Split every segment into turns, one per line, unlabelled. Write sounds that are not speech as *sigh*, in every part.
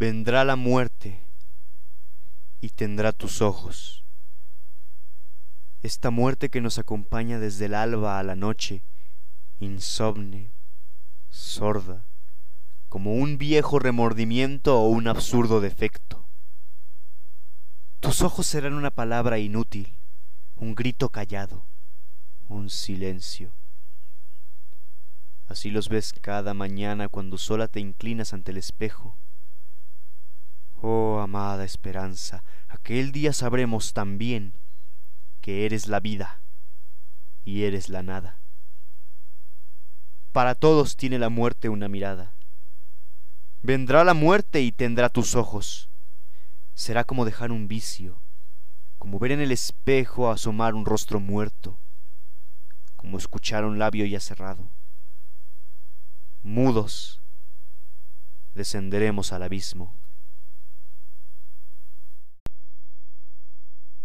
Vendrá la muerte y tendrá tus ojos. Esta muerte que nos acompaña desde el alba a la noche, insomne, sorda, como un viejo remordimiento o un absurdo defecto. Tus ojos serán una palabra inútil, un grito callado, un silencio. Así los ves cada mañana cuando sola te inclinas ante el espejo. Oh amada esperanza, aquel día sabremos también que eres la vida y eres la nada. Para todos tiene la muerte una mirada. Vendrá la muerte y tendrá tus ojos. Será como dejar un vicio, como ver en el espejo asomar un rostro muerto, como escuchar un labio ya cerrado mudos, descenderemos al abismo.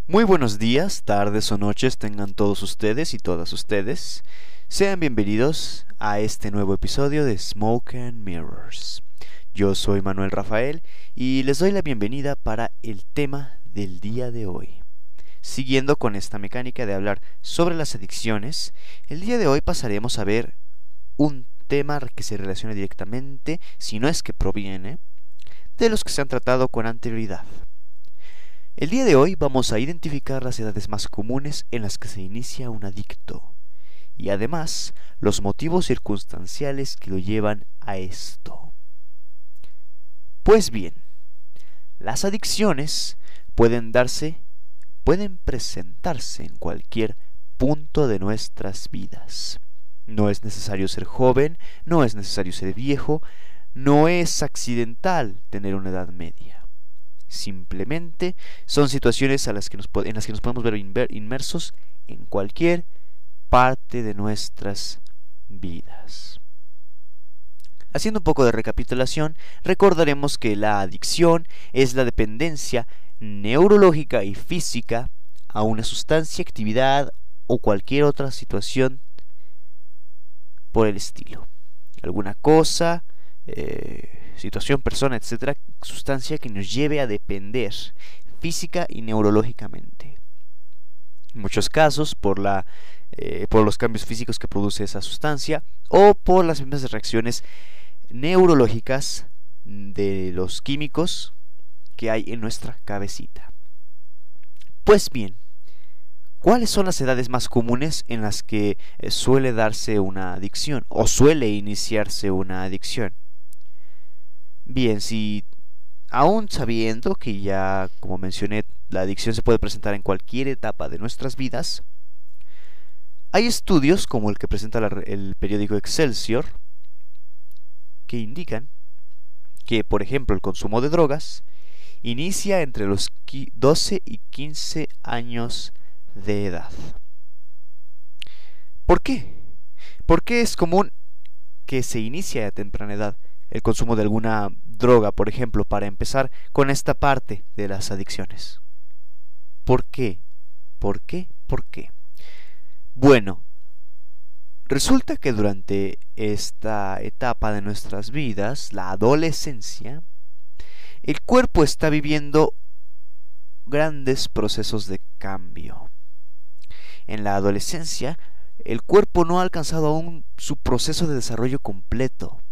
Muy buenos días, tardes o noches tengan todos ustedes y todas ustedes. Sean bienvenidos a este nuevo episodio de Smoke and Mirrors. Yo soy Manuel Rafael y les doy la bienvenida para el tema del día de hoy. Siguiendo con esta mecánica de hablar sobre las adicciones, el día de hoy pasaremos a ver un tema que se relaciona directamente, si no es que proviene, de los que se han tratado con anterioridad. El día de hoy vamos a identificar las edades más comunes en las que se inicia un adicto y además los motivos circunstanciales que lo llevan a esto. Pues bien, las adicciones pueden darse, pueden presentarse en cualquier punto de nuestras vidas. No es necesario ser joven, no es necesario ser viejo, no es accidental tener una edad media. Simplemente son situaciones a las que nos, en las que nos podemos ver inmersos en cualquier parte de nuestras vidas. Haciendo un poco de recapitulación, recordaremos que la adicción es la dependencia neurológica y física a una sustancia, actividad o cualquier otra situación por el estilo. Alguna cosa, eh, situación, persona, etcétera, sustancia que nos lleve a depender física y neurológicamente. En muchos casos por, la, eh, por los cambios físicos que produce esa sustancia o por las mismas reacciones neurológicas de los químicos que hay en nuestra cabecita. Pues bien, ¿Cuáles son las edades más comunes en las que eh, suele darse una adicción o suele iniciarse una adicción? Bien, si aún sabiendo que ya, como mencioné, la adicción se puede presentar en cualquier etapa de nuestras vidas, hay estudios como el que presenta el periódico Excelsior que indican que, por ejemplo, el consumo de drogas inicia entre los 12 y 15 años de edad. ¿Por qué? ¿Por qué es común que se inicie a temprana edad el consumo de alguna droga, por ejemplo, para empezar con esta parte de las adicciones? ¿Por qué? ¿Por qué? ¿Por qué? Bueno, resulta que durante esta etapa de nuestras vidas, la adolescencia, el cuerpo está viviendo grandes procesos de cambio en la adolescencia, el cuerpo no ha alcanzado aún su proceso de desarrollo completo.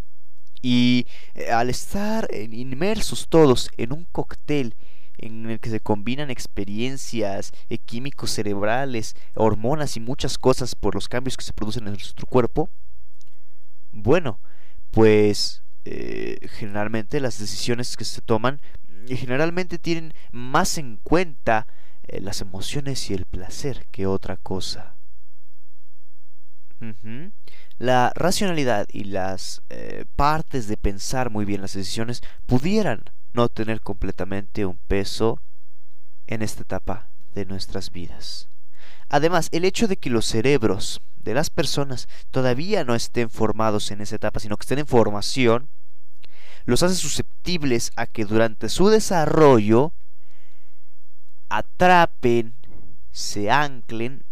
Y eh, al estar inmersos todos en un cóctel en el que se combinan experiencias, eh, químicos cerebrales, hormonas y muchas cosas por los cambios que se producen en nuestro cuerpo, bueno, pues eh, generalmente las decisiones que se toman generalmente tienen más en cuenta las emociones y el placer que otra cosa. La racionalidad y las eh, partes de pensar muy bien las decisiones pudieran no tener completamente un peso en esta etapa de nuestras vidas. Además, el hecho de que los cerebros de las personas todavía no estén formados en esa etapa, sino que estén en formación, los hace susceptibles a que durante su desarrollo atrapen, se anclen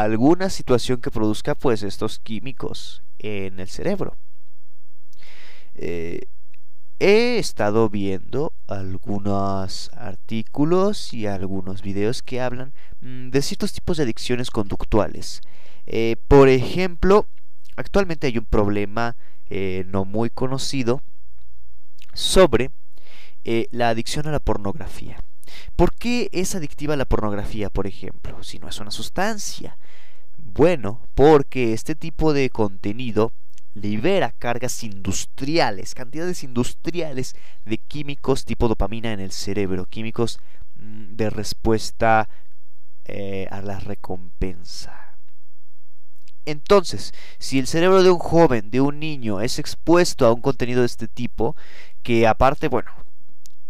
alguna situación que produzca pues estos químicos en el cerebro. Eh, he estado viendo algunos artículos y algunos videos que hablan mm, de ciertos tipos de adicciones conductuales. Eh, por ejemplo, actualmente hay un problema eh, no muy conocido sobre la adicción a la pornografía. ¿Por qué es adictiva la pornografía, por ejemplo, si no es una sustancia? Bueno, porque este tipo de contenido libera cargas industriales, cantidades industriales de químicos tipo dopamina en el cerebro, químicos mm, de respuesta eh, a la recompensa. Entonces, si el cerebro de un joven, de un niño, es expuesto a un contenido de este tipo, que aparte, bueno,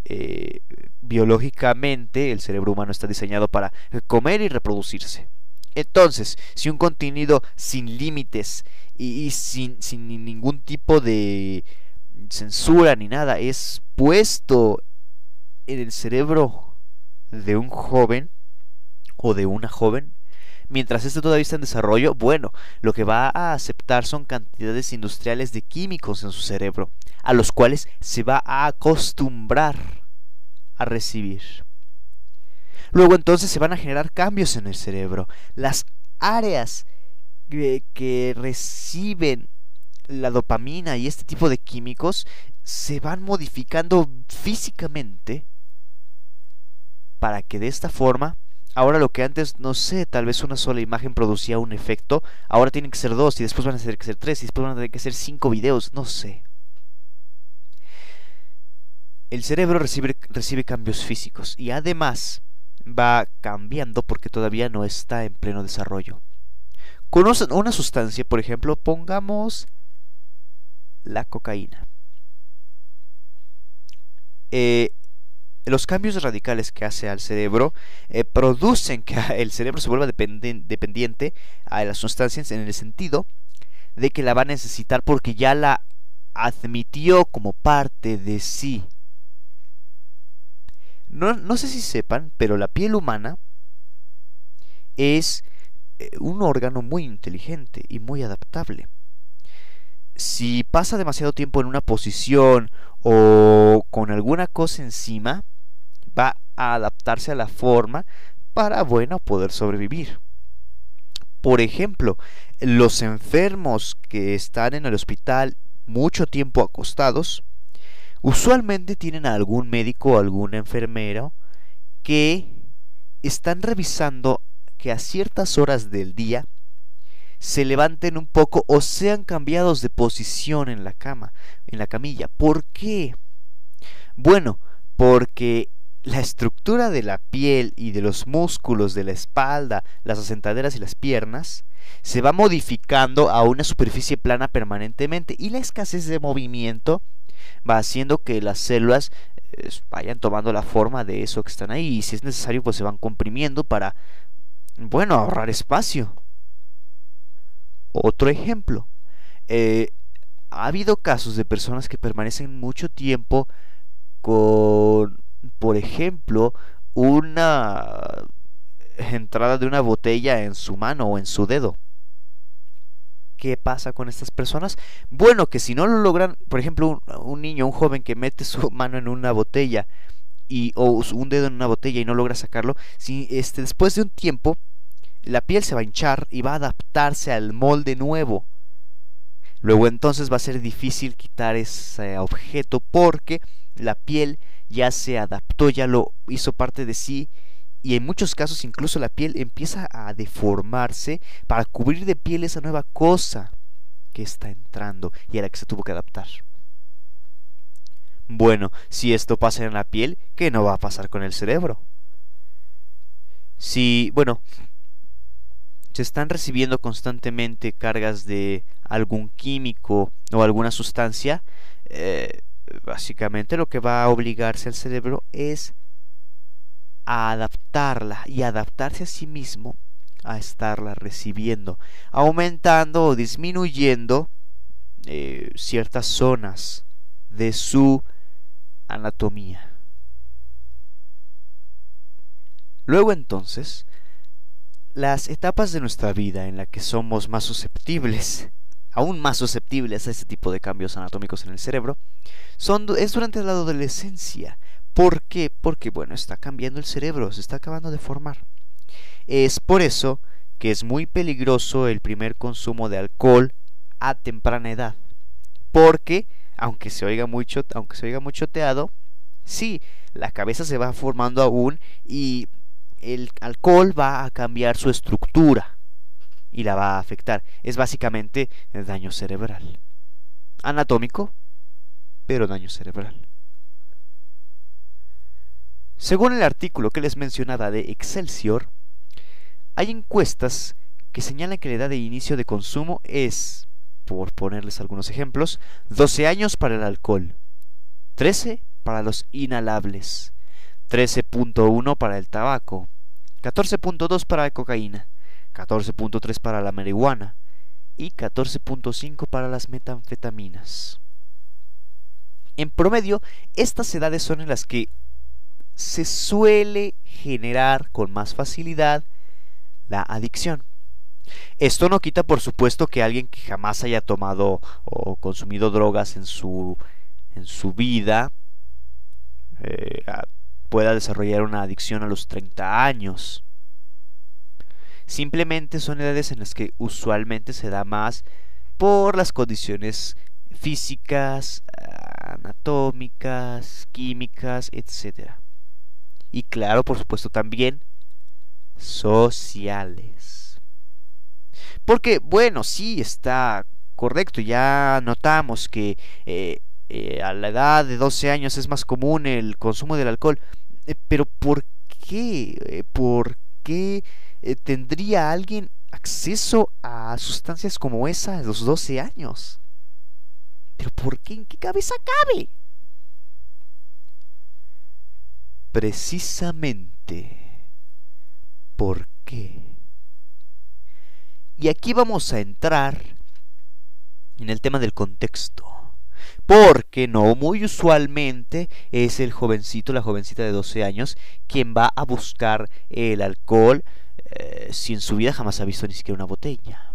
eh, biológicamente el cerebro humano está diseñado para comer y reproducirse. Entonces, si un contenido sin límites y, sin, sin ningún tipo de censura ni nada es puesto en el cerebro de un joven o de una joven, mientras este todavía está en desarrollo, bueno, lo que va a aceptar son cantidades industriales de químicos en su cerebro, a los cuales se va a acostumbrar a recibir. Luego entonces se van a generar cambios en el cerebro. Las áreas que, reciben la dopamina y este tipo de químicos se van modificando físicamente para que de esta forma, ahora lo que antes, no sé, tal vez una sola imagen producía un efecto, ahora tienen que ser dos y después van a tener que ser tres y después van a tener que ser cinco videos, no sé. El cerebro recibe, cambios físicos y además va cambiando porque todavía no está en pleno desarrollo. Conocen una sustancia, por ejemplo, pongamos la cocaína. Eh, los cambios radicales que hace al cerebro eh, producen que *laughs* el cerebro se vuelva dependiente a las sustancias en el sentido de que la va a necesitar porque ya la admitió como parte de sí. No, no sé si sepan, pero la piel humana es eh, un órgano muy inteligente y muy adaptable. Si pasa demasiado tiempo en una posición o con alguna cosa encima, va a adaptarse a la forma para, bueno, poder sobrevivir. Por ejemplo, los enfermos que están en el hospital mucho tiempo acostados, usualmente tienen algún médico o algún enfermero que están revisando que a ciertas horas del día se levanten un poco o sean cambiados de posición en la cama, en la camilla. ¿Por qué? Bueno, porque la estructura de la piel y de los músculos de la espalda, las asentaderas y las piernas se va modificando a una superficie plana permanentemente y la escasez de movimiento va haciendo que las células eh, vayan tomando la forma de eso que están ahí y si es necesario pues se van comprimiendo para bueno, ahorrar espacio. Otro ejemplo. Eh, ha habido casos de personas que permanecen mucho tiempo con, por ejemplo, una entrada de una botella en su mano o en su dedo. ¿Qué pasa con estas personas? Bueno, que si no lo logran, por ejemplo, un, niño, un joven que mete su *laughs* mano en una botella y, o un dedo en una botella y no logra sacarlo, si este, después de un tiempo la piel se va a hinchar y va a adaptarse al molde nuevo. Luego entonces va a ser difícil quitar ese objeto porque la piel ya se adaptó, ya lo hizo parte de sí y en muchos casos incluso la piel empieza a deformarse para cubrir de piel esa nueva cosa que está entrando y a la que se tuvo que adaptar. Bueno, si esto pasa en la piel, ¿qué no va a pasar con el cerebro? Si, bueno, se están recibiendo constantemente cargas de algún químico o alguna sustancia, eh, básicamente lo que va a obligarse al cerebro es a adaptarla y adaptarse a sí mismo a estarla recibiendo, aumentando o disminuyendo eh, ciertas zonas de su anatomía. Luego entonces, las etapas de nuestra vida en las que somos más susceptibles aún más susceptibles a este tipo de cambios anatómicos en el cerebro, son, es durante la adolescencia. ¿Por qué? Porque, bueno, está cambiando el cerebro, se está acabando de formar. Es por eso que es muy peligroso el primer consumo de alcohol a temprana edad. Porque, aunque se oiga mucho, aunque se oiga muy choteado, sí, la cabeza se va formando aún y el alcohol va a cambiar su estructura y la va a afectar. Es básicamente daño cerebral. Anatómico, pero daño cerebral. Según el artículo que les mencionaba de Excelsior, hay encuestas que señalan que la edad de inicio de consumo es, por ponerles algunos ejemplos, 12 años para el alcohol, 13 para los inhalables, 13.1 para el tabaco, 14.2 para la cocaína, 14.3 para la marihuana y 14.5 para las metanfetaminas. En promedio, estas edades son en las que se suele generar con más facilidad la adicción. Esto no quita, por supuesto, que alguien que jamás haya tomado o consumido drogas en su, en su vida eh, pueda desarrollar una adicción a los 30 años. Simplemente son edades en las que usualmente se da más por las condiciones físicas, anatómicas, químicas, etc. Y claro, por supuesto también sociales. Porque, bueno, sí está correcto, ya notamos que eh, eh, a la edad de 12 años es más común el consumo del alcohol, eh, pero ¿por qué? ¿Por qué tendría alguien acceso a sustancias como esa a los 12 años? ¿Pero por qué? ¿En qué cabeza cabe? Precisamente por qué. Y aquí vamos a entrar en el tema del contexto. Porque no muy usualmente es el jovencito, la jovencita de 12 años, quien va a buscar el alcohol eh, si en su vida jamás ha visto ni siquiera una botella.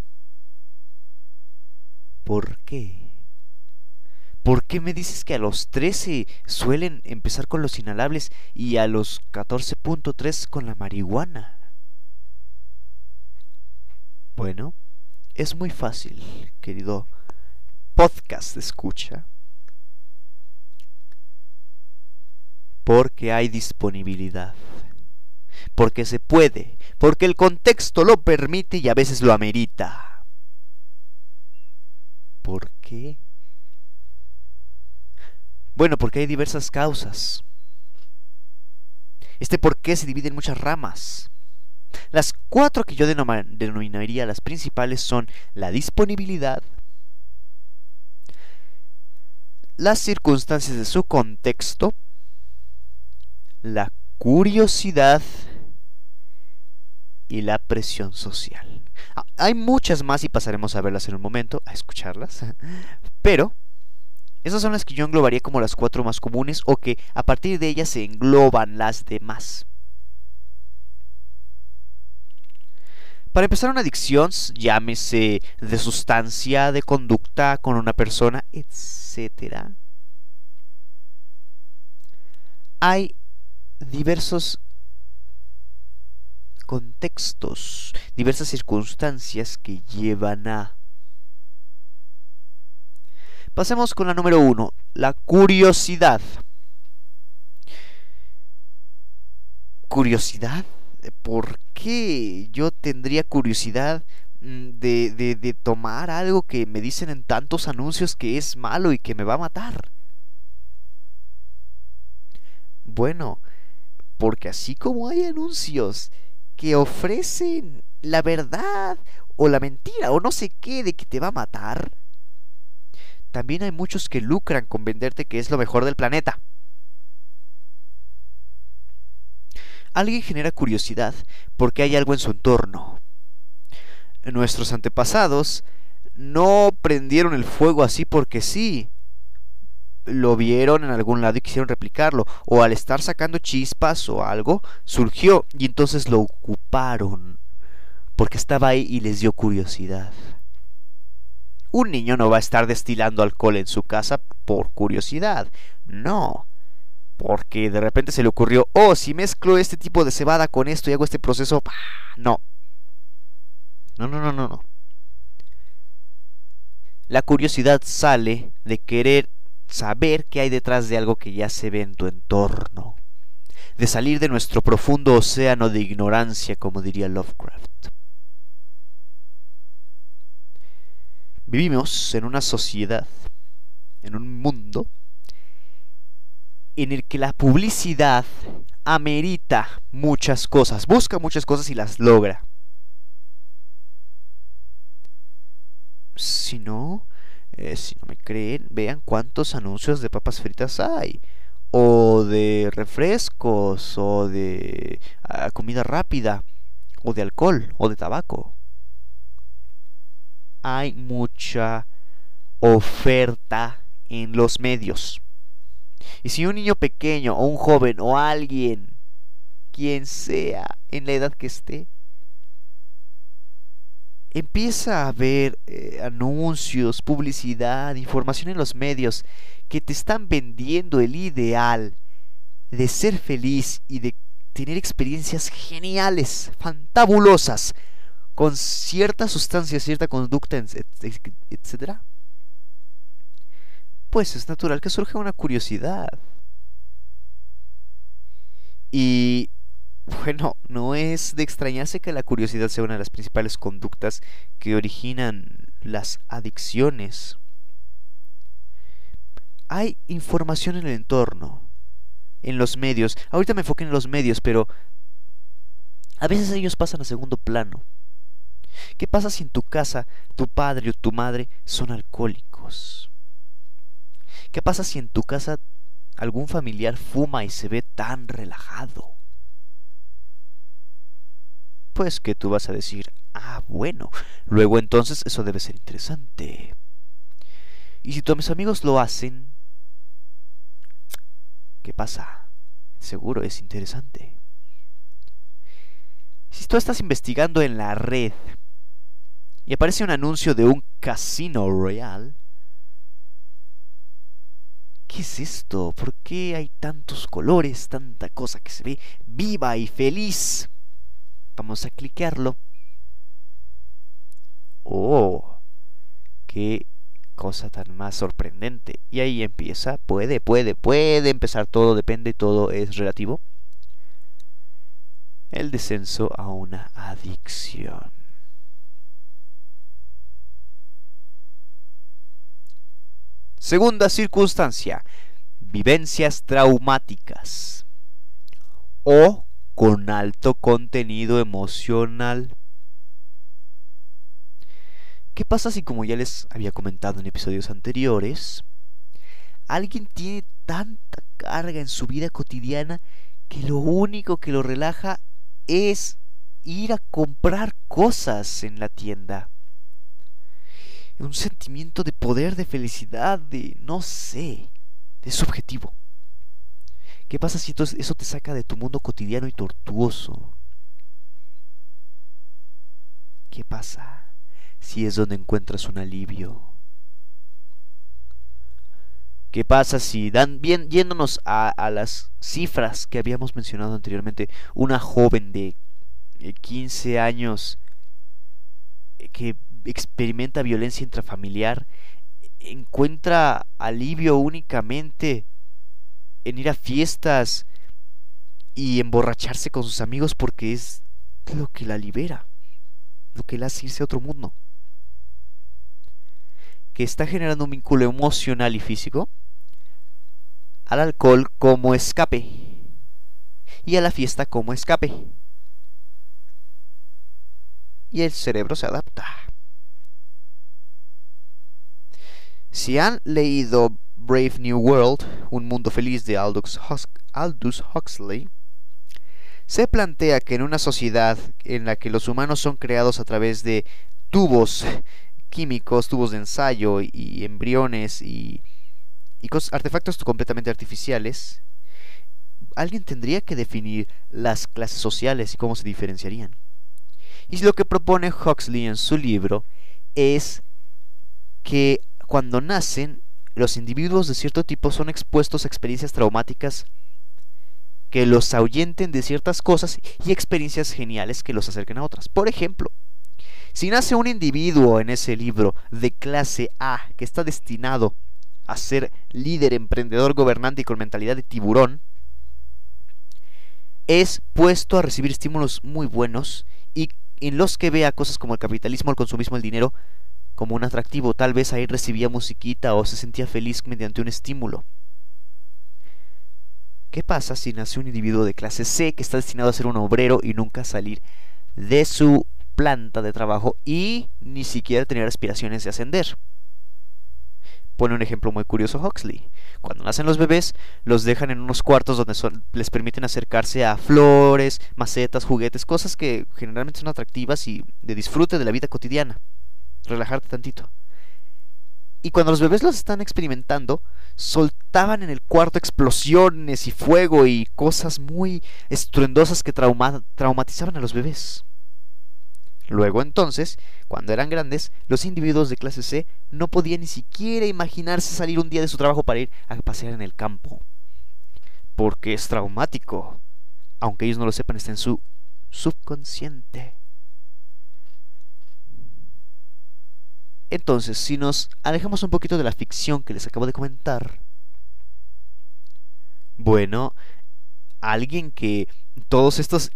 ¿Por qué? ¿Por qué me dices que a los 13 suelen empezar con los inhalables y a los 14.3 con la marihuana? Bueno, es muy fácil, querido podcast escucha, porque hay disponibilidad, porque se puede, porque el contexto lo permite y a veces lo amerita. ¿Por qué? Bueno, porque hay diversas causas. Este por qué se divide en muchas ramas. Las cuatro que yo denominaría las principales son la disponibilidad, las circunstancias de su contexto, la curiosidad y la presión social. Ah, hay muchas más y pasaremos a verlas en un momento, a escucharlas, *laughs* pero esas son las que yo englobaría como las cuatro más comunes o que a partir de ellas se engloban las demás. Para empezar una adicción, llámese de sustancia, de conducta con una persona, etc. Hay diversos contextos, diversas circunstancias que llevan a... Pasemos con la número uno, la curiosidad. ¿Curiosidad? ¿por qué yo tendría curiosidad mm, de, de, de, tomar algo que me dicen en tantos anuncios que es malo y que me va a matar? Bueno, porque así como hay anuncios que ofrecen la verdad o la mentira o no sé qué de que te va a matar, también hay muchos que lucran con venderte que es lo mejor del planeta. alguien genera curiosidad porque hay algo en su entorno. Nuestros antepasados no prendieron el fuego así porque sí. Lo vieron en algún lado y quisieron replicarlo. O al estar sacando chispas o algo, surgió y entonces lo ocuparon. Porque estaba ahí y les dio curiosidad. Un niño no va a estar destilando alcohol en su casa por curiosidad. No. Porque de repente se le ocurrió, oh, si mezclo este tipo de cebada con esto y hago este proceso, no. No, no, no, no, no. La curiosidad sale de querer saber qué hay detrás de algo que ya se ve en tu entorno, de salir de nuestro profundo océano de ignorancia, como diría Lovecraft. Vivimos en una sociedad, en un mundo, en el que la publicidad amerita muchas cosas, busca muchas cosas y las logra. Si no, eh, si no me creen, vean cuántos anuncios de papas fritas hay. O de refrescos, o de ah, comida rápida, o de alcohol, o de tabaco. Hay mucha oferta en los medios. Y si un niño pequeño, o un joven, o alguien, quien sea, en la edad que esté, empieza a ver eh, anuncios, publicidad, información en los medios que te están vendiendo el ideal de ser feliz y de tener experiencias geniales, fantabulosas, con cierta sustancia, cierta conducta, etc. Pues es natural que surja una curiosidad. Y bueno, no es de extrañarse que la curiosidad sea una de las principales conductas que originan las adicciones. Hay información en el entorno, en los medios. Ahorita me enfoqué en los medios, pero a veces ellos pasan a segundo plano. ¿Qué pasa si en tu casa tu padre o tu madre son alcohólicos? ¿Qué pasa si en tu casa algún familiar fuma y se ve tan relajado? pues que tú vas a decir, ah, bueno, luego entonces eso debe ser interesante. Y si mis amigos lo hacen, ¿qué pasa? Seguro es interesante. Si tú estás investigando en la red y aparece un anuncio de un casino royal, ¿qué es esto? ¿Por qué hay tantos colores, tanta cosa que se ve viva y feliz? Vamos a cliquearlo. Oh, qué cosa tan más sorprendente. Y ahí empieza, puede, puede, puede empezar todo, depende, todo es relativo. El descenso a una adicción. Segunda circunstancia, vivencias traumáticas o con alto contenido emocional. ¿Qué pasa si, como ya les había comentado en episodios anteriores, alguien tiene tanta carga en su vida cotidiana que lo único que lo relaja es ir a comprar cosas en la tienda? Un sentimiento de poder, de felicidad, de no sé, de subjetivo. ¿Qué pasa si eso te saca de tu mundo cotidiano y tortuoso? ¿Qué pasa si es donde encuentras un alivio? ¿Qué pasa si, dan, bien, yéndonos a, las cifras que habíamos mencionado anteriormente, una joven de 15 eh, años eh, que experimenta violencia intrafamiliar encuentra alivio únicamente en ir a fiestas y emborracharse con sus amigos porque es lo que la libera, lo que la hace irse a otro mundo. Que está generando un vínculo emocional y físico al alcohol como escape y a la fiesta como escape. Y el cerebro se adapta. Si han leído Brave New World, Un Mundo Feliz de Aldous, Huxley, se plantea que en una sociedad en la que los humanos son creados a través de tubos químicos, tubos de ensayo y embriones y, y artefactos completamente artificiales, alguien tendría que definir las clases sociales y cómo se diferenciarían. Y lo que propone Huxley en su libro es que cuando nacen, los individuos de cierto tipo son expuestos a experiencias traumáticas que los ahuyenten de ciertas cosas y experiencias geniales que los acerquen a otras. Por ejemplo, si nace un individuo en ese libro de clase A que está destinado a ser líder, emprendedor, gobernante y con mentalidad de tiburón, es puesto a recibir estímulos muy buenos y en los que vea cosas como el capitalismo, el consumismo, el dinero como un atractivo. Tal vez ahí recibía musiquita o se sentía feliz mediante un estímulo. ¿Qué pasa si nace un individuo de clase C que está destinado a ser un obrero y nunca salir de su planta de trabajo y ni siquiera tener aspiraciones de ascender? Pone un ejemplo muy curioso Huxley. Cuando nacen los bebés, los dejan en unos cuartos donde les permiten acercarse a flores, macetas, juguetes, cosas que generalmente son atractivas y de disfrute de la vida cotidiana. Relajarte tantito. Y cuando los bebés los están experimentando, soltaban en el cuarto explosiones y fuego y cosas muy estruendosas que traumatizaban a los bebés. Luego entonces, cuando eran grandes, los individuos de clase C no podían ni siquiera imaginarse salir un día de su trabajo para ir a pasear en el campo. Porque es traumático. Aunque ellos no lo sepan, está en su subconsciente. Entonces, si nos alejamos un poquito de la ficción que les acabo de comentar, bueno, alguien que todos estos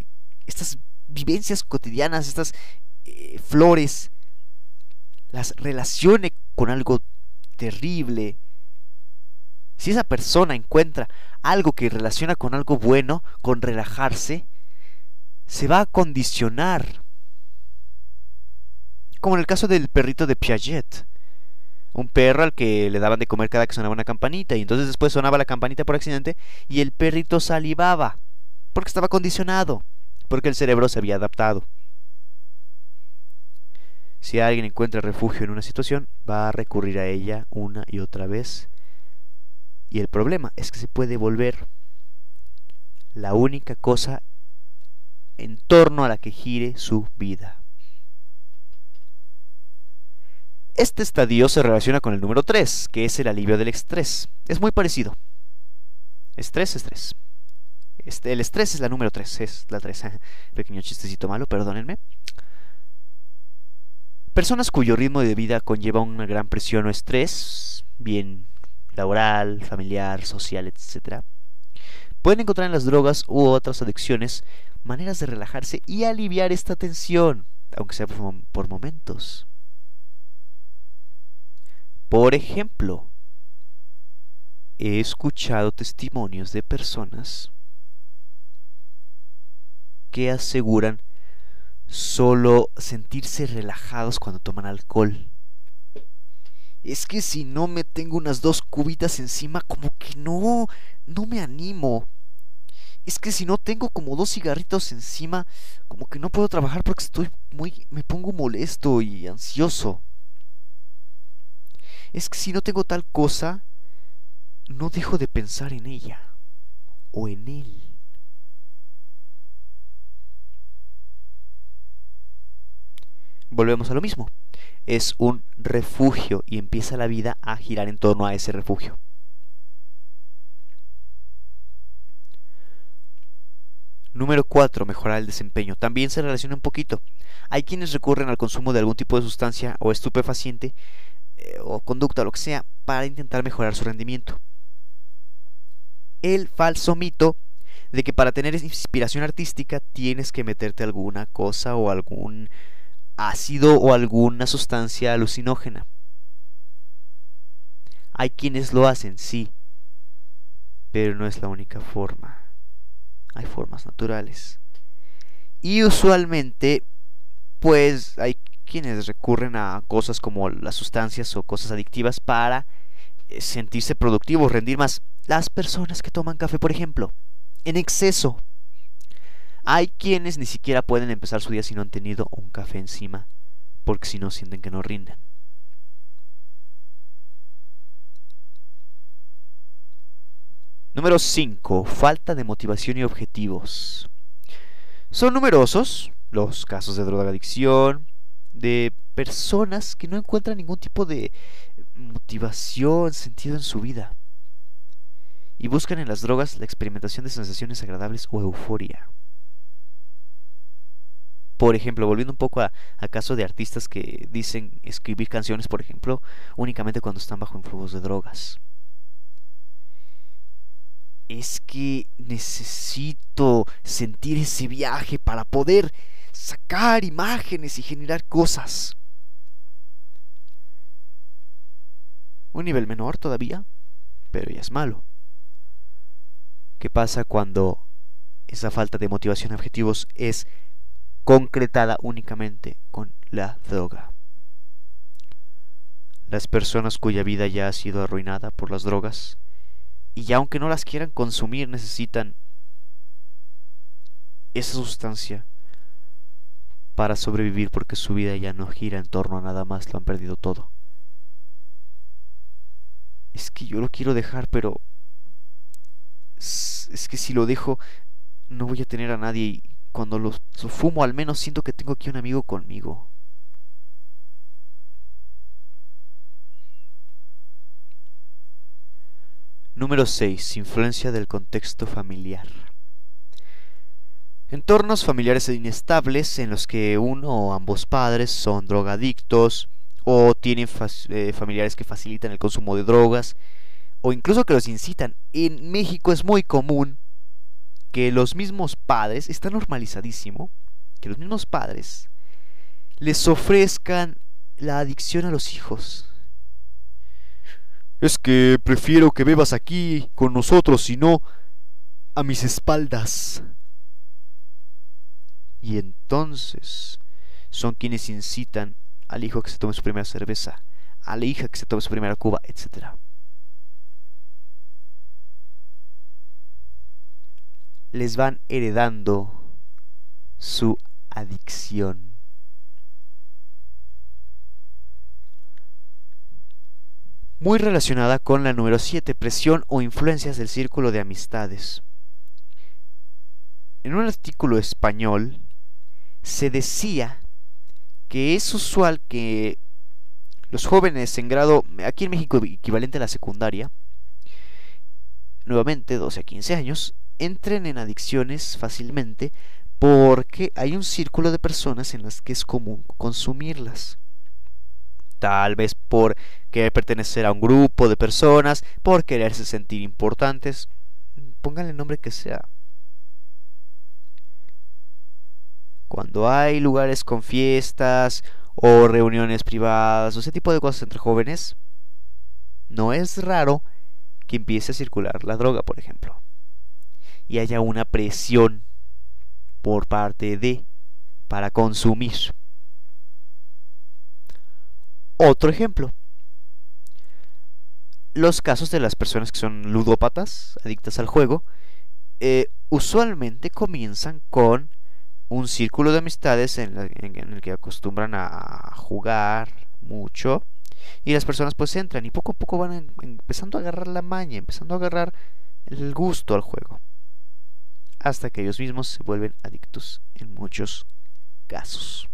estas vivencias cotidianas, estas eh, flores, las relacione con algo terrible. Si esa persona encuentra algo que relaciona con algo bueno, con relajarse, se va a condicionar. Como en el caso del perrito de Piaget. Un perro al que le daban de comer cada que sonaba una campanita y entonces después sonaba la campanita por accidente y el perrito salivaba porque estaba condicionado porque el cerebro se había adaptado. Si alguien encuentra refugio en una situación, va a recurrir a ella una y otra vez. Y el problema es que se puede volver la única cosa en torno a la que gire su vida. Este estadio se relaciona con el número 3, que es el alivio del estrés. Es muy parecido. Estrés, estrés. Este, el estrés es la número 3, es la 3. *laughs* Pequeño chistecito malo, perdónenme. Personas cuyo ritmo de vida conlleva una gran presión o estrés, bien laboral, familiar, social, etc., pueden encontrar en las drogas u otras adicciones maneras de relajarse y aliviar esta tensión, aunque sea por momentos. Por ejemplo, he escuchado testimonios de personas que aseguran solo sentirse relajados cuando toman alcohol. Es que si no me tengo unas dos cubitas encima, como que no, no me animo. Es que si no tengo como dos cigarritos encima, como que no puedo trabajar porque estoy muy, me pongo molesto y ansioso. Es que si no tengo tal cosa, no dejo de pensar en ella o en él. volvemos a lo mismo. Es un refugio y empieza la vida a girar en torno a ese refugio. Número 4. Mejorar el desempeño. También se relaciona un poquito. Hay quienes recurren al consumo de algún tipo de sustancia o estupefaciente eh, o conducta lo que sea para intentar mejorar su rendimiento. El falso mito de que para tener inspiración artística tienes que meterte alguna cosa o algún ácido o alguna sustancia alucinógena. Hay quienes lo hacen, sí, pero no es la única forma. Hay formas naturales. Y usualmente, pues hay quienes recurren a cosas como las sustancias o cosas adictivas para eh, sentirse productivos, rendir más. Las personas que toman café, por ejemplo, en exceso, hay quienes ni siquiera pueden empezar su día si no han tenido un café encima, porque si no sienten que no rinden. Número 5. Falta de motivación y objetivos. Son numerosos los casos de drogadicción, de personas que no encuentran ningún tipo de motivación, sentido en su vida. Y buscan en las drogas la experimentación de sensaciones agradables o euforia. Por ejemplo, volviendo un poco a, caso de artistas que dicen escribir canciones, por ejemplo, únicamente cuando están bajo influjos de drogas. Es que necesito sentir ese viaje para poder sacar imágenes y generar cosas. Un nivel menor todavía, pero ya es malo. ¿Qué pasa cuando esa falta de motivación a objetivos es concretada únicamente con la droga? Las personas cuya vida ya ha sido arruinada por las drogas y aunque no las quieran consumir necesitan esa sustancia para sobrevivir porque su vida ya no gira en torno a nada más, lo han perdido todo. Es que yo lo quiero dejar, pero es que si lo dejo no voy a tener a nadie y cuando lo, fumo al menos siento que tengo aquí un amigo conmigo. Número 6. Influencia del contexto familiar. Entornos familiares inestables en los que uno o ambos padres son drogadictos o tienen eh, familiares que facilitan el consumo de drogas o incluso que los incitan. En México es muy común que los mismos padres, está normalizadísimo, que los mismos padres les ofrezcan la adicción a los hijos. Es que prefiero que bebas aquí con nosotros y no a mis espaldas. Y entonces son quienes incitan al hijo que se tome su primera cerveza, a la hija que se tome su primera cuba, etc. Les van heredando su adicción. Muy relacionada con la número 7, presión o influencias del círculo de amistades. En un artículo español se decía que es usual que los jóvenes en grado, aquí en México equivalente a la secundaria, nuevamente 12 a 15 años, entren en adicciones fácilmente porque hay un círculo de personas en las que es común consumirlas. Tal vez por querer pertenecer a un grupo de personas, por quererse sentir importantes, pónganle el nombre que sea. Cuando hay lugares con fiestas o reuniones privadas o ese tipo de cosas entre jóvenes, no es raro que empiece a circular la droga, por ejemplo, y haya una presión por parte de para consumir. Otro ejemplo. Los casos de las personas que son ludópatas, adictas al juego, eh, usualmente comienzan con un círculo de amistades en, el que acostumbran a jugar mucho y las personas pues entran y poco a poco van empezando a agarrar la maña, empezando a agarrar el gusto al juego, hasta que ellos mismos se vuelven adictos en muchos casos.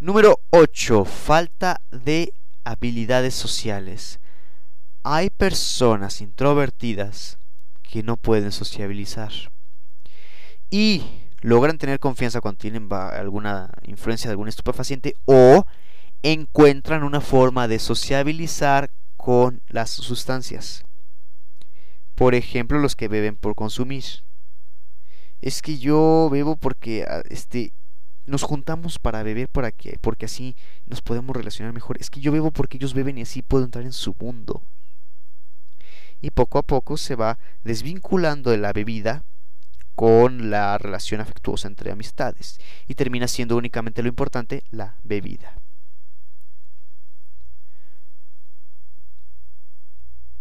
Número 8. Falta de habilidades sociales. Hay personas introvertidas que no pueden sociabilizar y logran tener confianza cuando tienen alguna influencia de algún estupefaciente o encuentran una forma de sociabilizar con las sustancias. Por ejemplo, los que beben por consumir. Es que yo bebo porque ah, este nos juntamos para beber porque así nos podemos relacionar mejor. Es que yo bebo porque ellos beben y así puedo entrar en su mundo. Y poco a poco se va desvinculando de la bebida con la relación afectuosa entre amistades y termina siendo únicamente lo importante la bebida.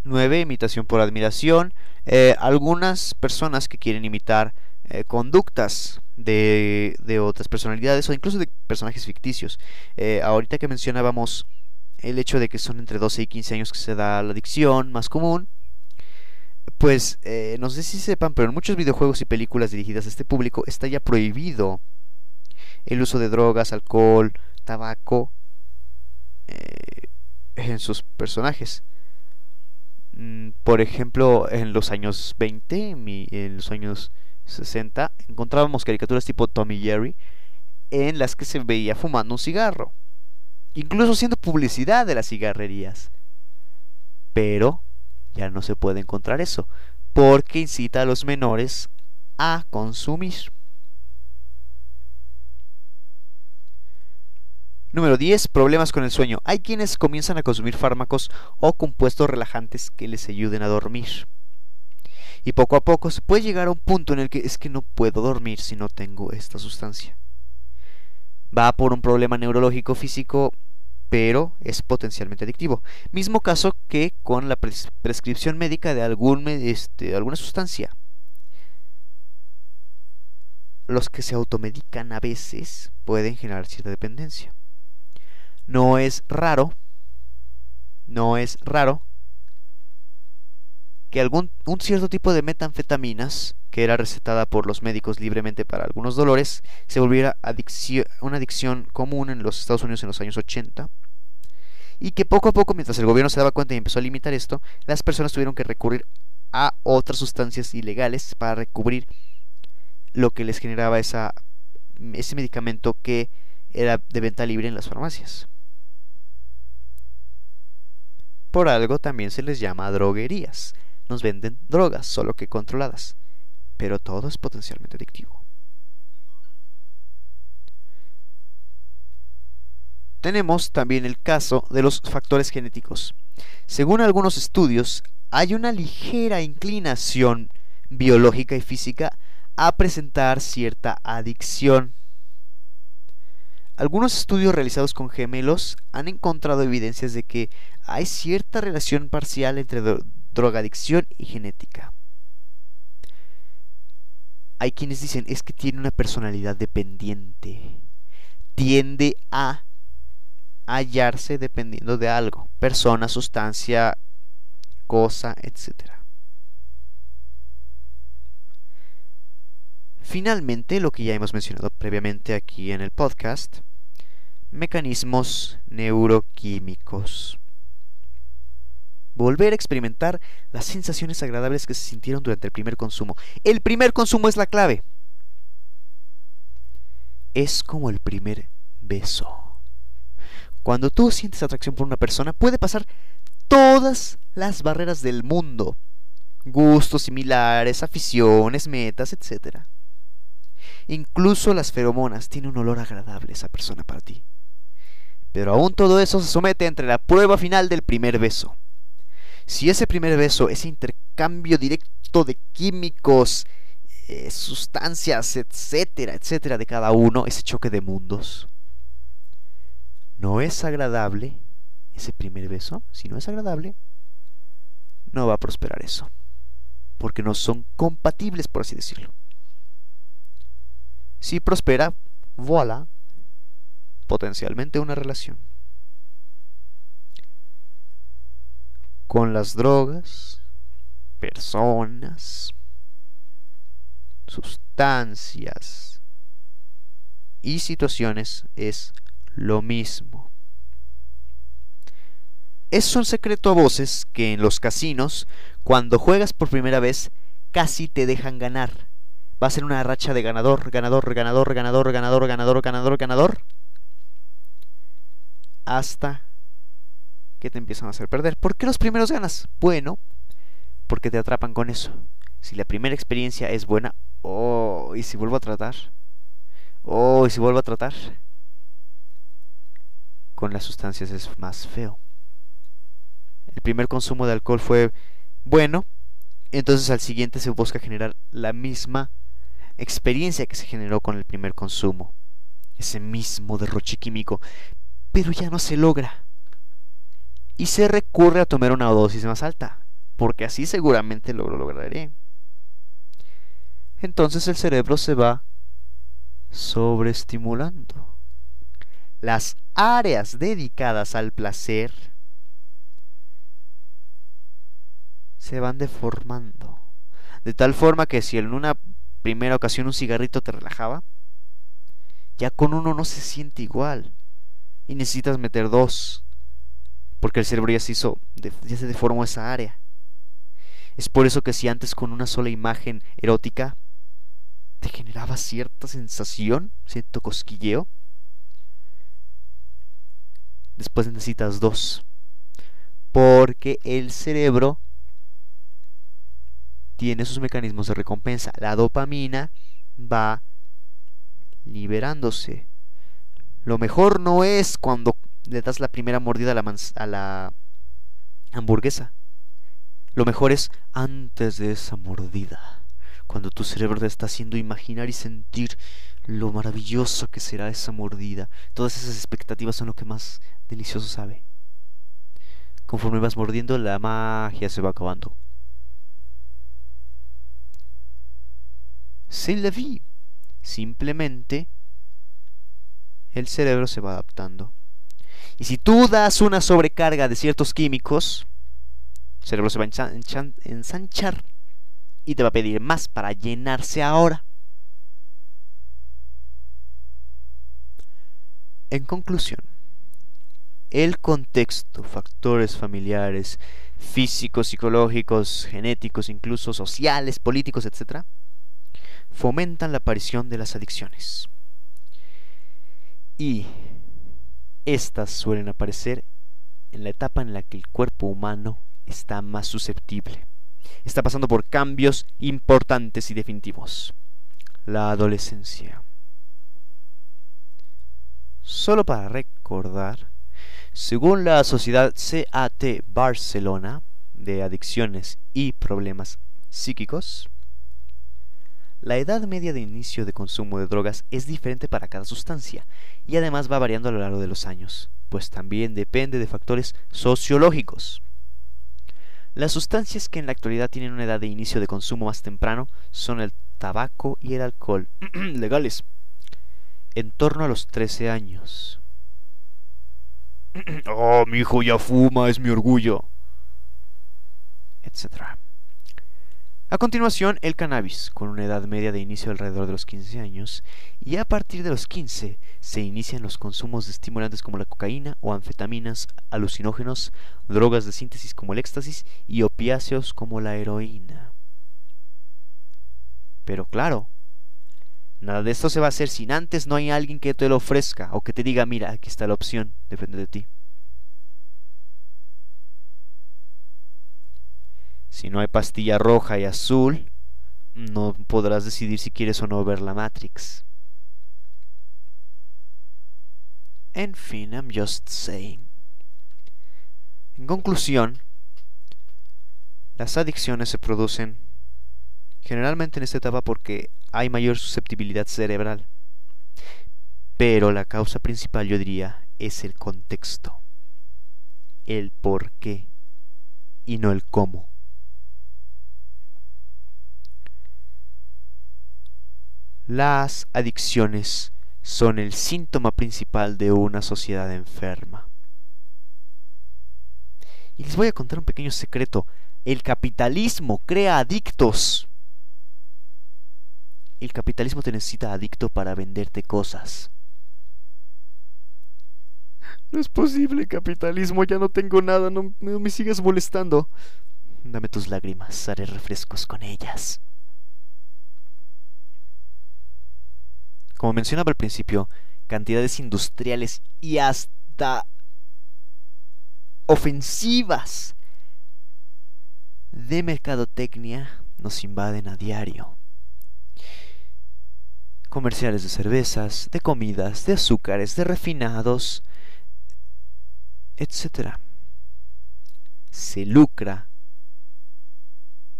9. Imitación por admiración. Eh, algunas personas que quieren imitar eh, conductas de, de, otras personalidades o incluso de personajes ficticios. Eh, ahorita que mencionábamos el hecho de que son entre 12 y 15 años que se da la adicción más común, pues eh, no sé si sepan, pero en muchos videojuegos y películas dirigidas a este público está ya prohibido el uso de drogas, alcohol, tabaco eh, en sus personajes. Mm, por ejemplo, en los años 20, en los años 60, encontrábamos caricaturas tipo Tommy Jerry en las que se veía fumando un cigarro, incluso haciendo publicidad de las cigarrerías. Pero ya no se puede encontrar eso, porque incita a los menores a consumir. Número 10. Problemas con el sueño. Hay quienes comienzan a consumir fármacos o compuestos relajantes que les ayuden a dormir. Y poco a poco se puede llegar a un punto en el que es que no puedo dormir si no tengo esta sustancia. Va por un problema neurológico físico, pero es potencialmente adictivo. Mismo caso que con la prescripción médica de este, alguna sustancia. Los que se automedican a veces pueden generar cierta dependencia. No es raro, no es raro que algún un cierto tipo de metanfetaminas que era recetada por los médicos libremente para algunos dolores se volviera una adicción común en los Estados Unidos en los años 80 y que poco a poco mientras el gobierno se daba cuenta y empezó a limitar esto las personas tuvieron que recurrir a otras sustancias ilegales para recubrir lo que les generaba ese medicamento que era de venta libre en las farmacias. Por algo también se les llama droguerías. Nos venden drogas, solo que controladas. Pero todo es potencialmente adictivo. Tenemos también el caso de los factores genéticos. Según algunos estudios, hay una ligera inclinación biológica y física a presentar cierta adicción. Algunos estudios realizados con gemelos han encontrado evidencias de que hay cierta relación parcial entre drogadicción y genética. Hay quienes dicen es que tiene una personalidad dependiente. Tiende a hallarse dependiendo de algo, persona, sustancia, cosa, etc. Finalmente, lo que ya hemos mencionado previamente aquí en el podcast, mecanismos neuroquímicos. Volver a experimentar las sensaciones agradables que se sintieron durante el primer consumo. El primer consumo es la clave. Es como el primer beso. Cuando tú sientes atracción por una persona, puede pasar todas las barreras del mundo. Gustos similares, aficiones, metas, etc. Incluso las feromonas tienen un olor agradable esa persona para ti. Pero aún todo eso se somete entre la prueba final del primer beso. Si ese primer beso, ese intercambio directo de químicos, eh, sustancias, etcétera, etcétera, de cada uno, ese choque de mundos, no es agradable, ese primer beso, si no es agradable, no va a prosperar eso. Porque no son compatibles, por así decirlo. Si prospera, voilà, potencialmente una relación. Con las drogas, personas, sustancias y situaciones es lo mismo. Es un secreto a voces que en los casinos, cuando juegas por primera vez, casi te dejan ganar. Va a ser una racha de ganador, ganador, ganador, ganador, ganador, ganador, ganador, ganador, hasta que te empiezan a hacer perder. ¿Por qué los primeros ganas? Bueno, porque te atrapan con eso. Si la primera experiencia es buena, oh, y si vuelvo a tratar, oh, y si vuelvo a tratar, con las sustancias es más feo. El primer consumo de alcohol fue bueno, entonces al siguiente se busca generar la misma experiencia que se generó con el primer consumo. Ese mismo derroche químico, pero ya no se logra. Y se recurre a tomar una dosis más alta, porque así seguramente lo lograré. Entonces el cerebro se va sobreestimulando. Las áreas dedicadas al placer se van deformando. De tal forma que si en una primera ocasión un cigarrito te relajaba, ya con uno no se siente igual. Y necesitas meter dos. Porque el cerebro ya se hizo, ya se deformó esa área. Es por eso que si antes con una sola imagen erótica te generaba cierta sensación, cierto cosquilleo, después necesitas dos. Porque el cerebro tiene sus mecanismos de recompensa. La dopamina va liberándose. Lo mejor no es cuando le das la primera mordida a la, a la hamburguesa. Lo mejor es antes de esa mordida. Cuando tu cerebro te está haciendo imaginar y sentir lo maravilloso que será esa mordida. Todas esas expectativas son lo que más delicioso sabe. Conforme vas mordiendo, la magia se va acabando. C'est la vie. Simplemente el cerebro se va adaptando. Y si tú das una sobrecarga de ciertos químicos, el cerebro se va a ensanchar y te va a pedir más para llenarse ahora. En conclusión, el contexto, factores familiares, físicos, psicológicos, genéticos, incluso sociales, políticos, etc., fomentan la aparición de las adicciones. Y estas suelen aparecer en la etapa en la que el cuerpo humano está más susceptible. Está pasando por cambios importantes y definitivos. La adolescencia. Solo para recordar, según la Sociedad CAT Barcelona de Adicciones y Problemas Psíquicos, la edad media de inicio de consumo de drogas es diferente para cada sustancia y además va variando a lo largo de los años, pues también depende de factores sociológicos. Las sustancias que en la actualidad tienen una edad de inicio de consumo más temprano son el tabaco y el alcohol, *clears throat* legales, en torno a los 13 años. *clears throat* oh, mi hijo ya fuma, es mi orgullo. Etcétera. A continuación, el cannabis, con una edad media de inicio alrededor de los 15 años, y a partir de los 15 se inician los consumos de estimulantes como la cocaína o anfetaminas, alucinógenos, drogas de síntesis como el éxtasis y opiáceos como la heroína. Pero claro, nada de esto se va a hacer sin antes no hay alguien que te lo ofrezca o que te diga, mira, aquí está la opción, depende de ti. Si no hay pastilla roja y azul, no podrás decidir si quieres o no ver la Matrix. En fin, I'm just saying. En conclusión, las adicciones se producen generalmente en esta etapa porque hay mayor susceptibilidad cerebral. Pero la causa principal, yo diría, es el contexto, el por qué y no el cómo. Las adicciones son el síntoma principal de una sociedad enferma. Y les voy a contar un pequeño secreto. El capitalismo crea adictos. El capitalismo te necesita adicto para venderte cosas. No es posible, capitalismo, ya no tengo nada, no, no me sigues molestando. Dame tus lágrimas, haré refrescos con ellas. Como mencionaba al principio, cantidades industriales y hasta ofensivas de mercadotecnia nos invaden a diario. Comerciales de cervezas, de comidas, de azúcares, de refinados, etc. Se lucra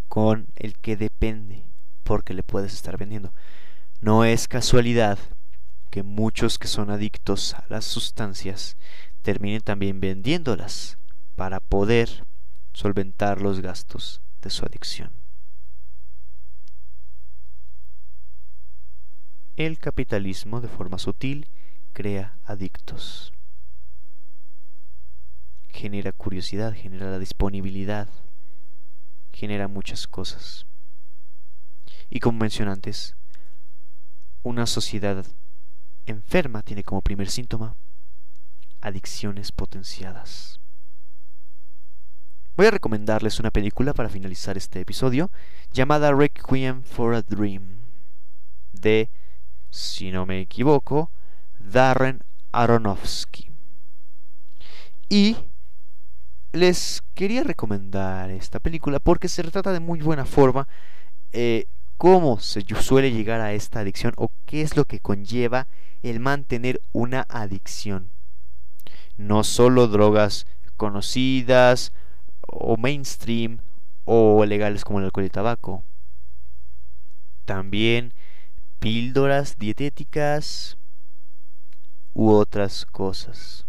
con el que depende porque le puedes estar vendiendo. No es casualidad que muchos que son adictos a las sustancias terminen también vendiéndolas para poder solventar los gastos de su adicción. El capitalismo de forma sutil crea adictos. Genera curiosidad, genera la disponibilidad, genera muchas cosas. Y como mencioné antes, una sociedad enferma tiene como primer síntoma adicciones potenciadas. Voy a recomendarles una película para finalizar este episodio llamada Requiem for a Dream de, si no me equivoco, Darren Aronofsky. Y les quería recomendar esta película porque se retrata de muy buena forma eh, cómo se suele llegar a esta adicción o qué es lo que conlleva el mantener una adicción. No solo drogas conocidas o mainstream o legales como el alcohol y el tabaco. También píldoras dietéticas u otras cosas.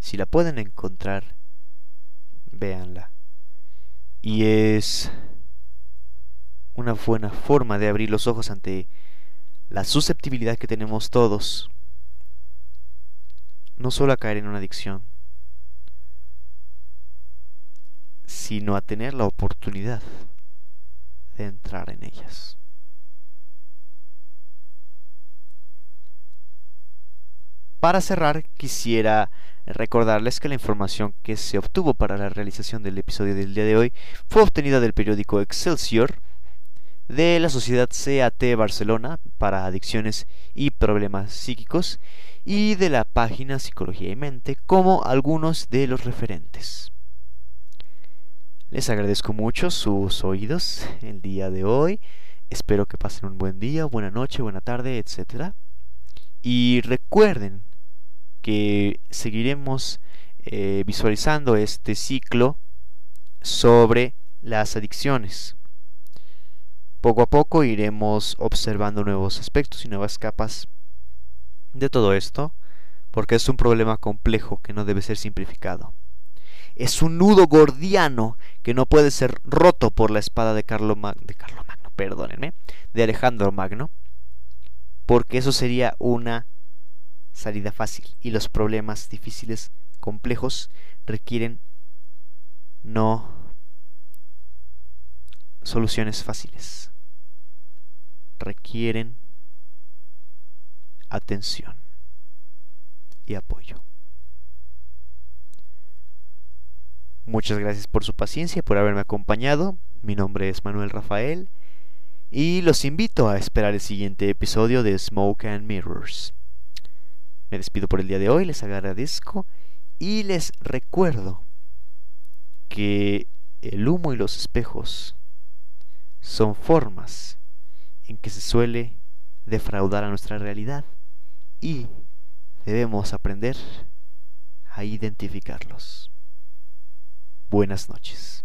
Si la pueden encontrar, véanla. Y es una buena forma de abrir los ojos ante la susceptibilidad que tenemos todos, no solo a caer en una adicción, sino a tener la oportunidad de entrar en ellas. Para cerrar, quisiera recordarles que la información que se obtuvo para la realización del episodio del día de hoy fue obtenida del periódico Excelsior, de la Sociedad CAT Barcelona para Adicciones y Problemas Psíquicos y de la página Psicología y Mente como algunos de los referentes. Les agradezco mucho sus oídos el día de hoy. Espero que pasen un buen día, buena noche, buena tarde, etc. Y recuerden que seguiremos eh, visualizando este ciclo sobre las adicciones. Poco a poco iremos observando nuevos aspectos y nuevas capas de todo esto, porque es un problema complejo que no debe ser simplificado. Es un nudo gordiano que no puede ser roto por la espada de Carlo de Carlo Magno, perdónenme, de Alejandro Magno, porque eso sería una salida fácil y los problemas difíciles, complejos, requieren no soluciones fáciles, requieren atención y apoyo. Muchas gracias por su paciencia, por haberme acompañado. Mi nombre es Manuel Rafael y los invito a esperar el siguiente episodio de Smoke and Mirrors. Me despido por el día de hoy, les agradezco y les recuerdo que el humo y los espejos son formas en que se suele defraudar a nuestra realidad y debemos aprender a identificarlos. Buenas noches.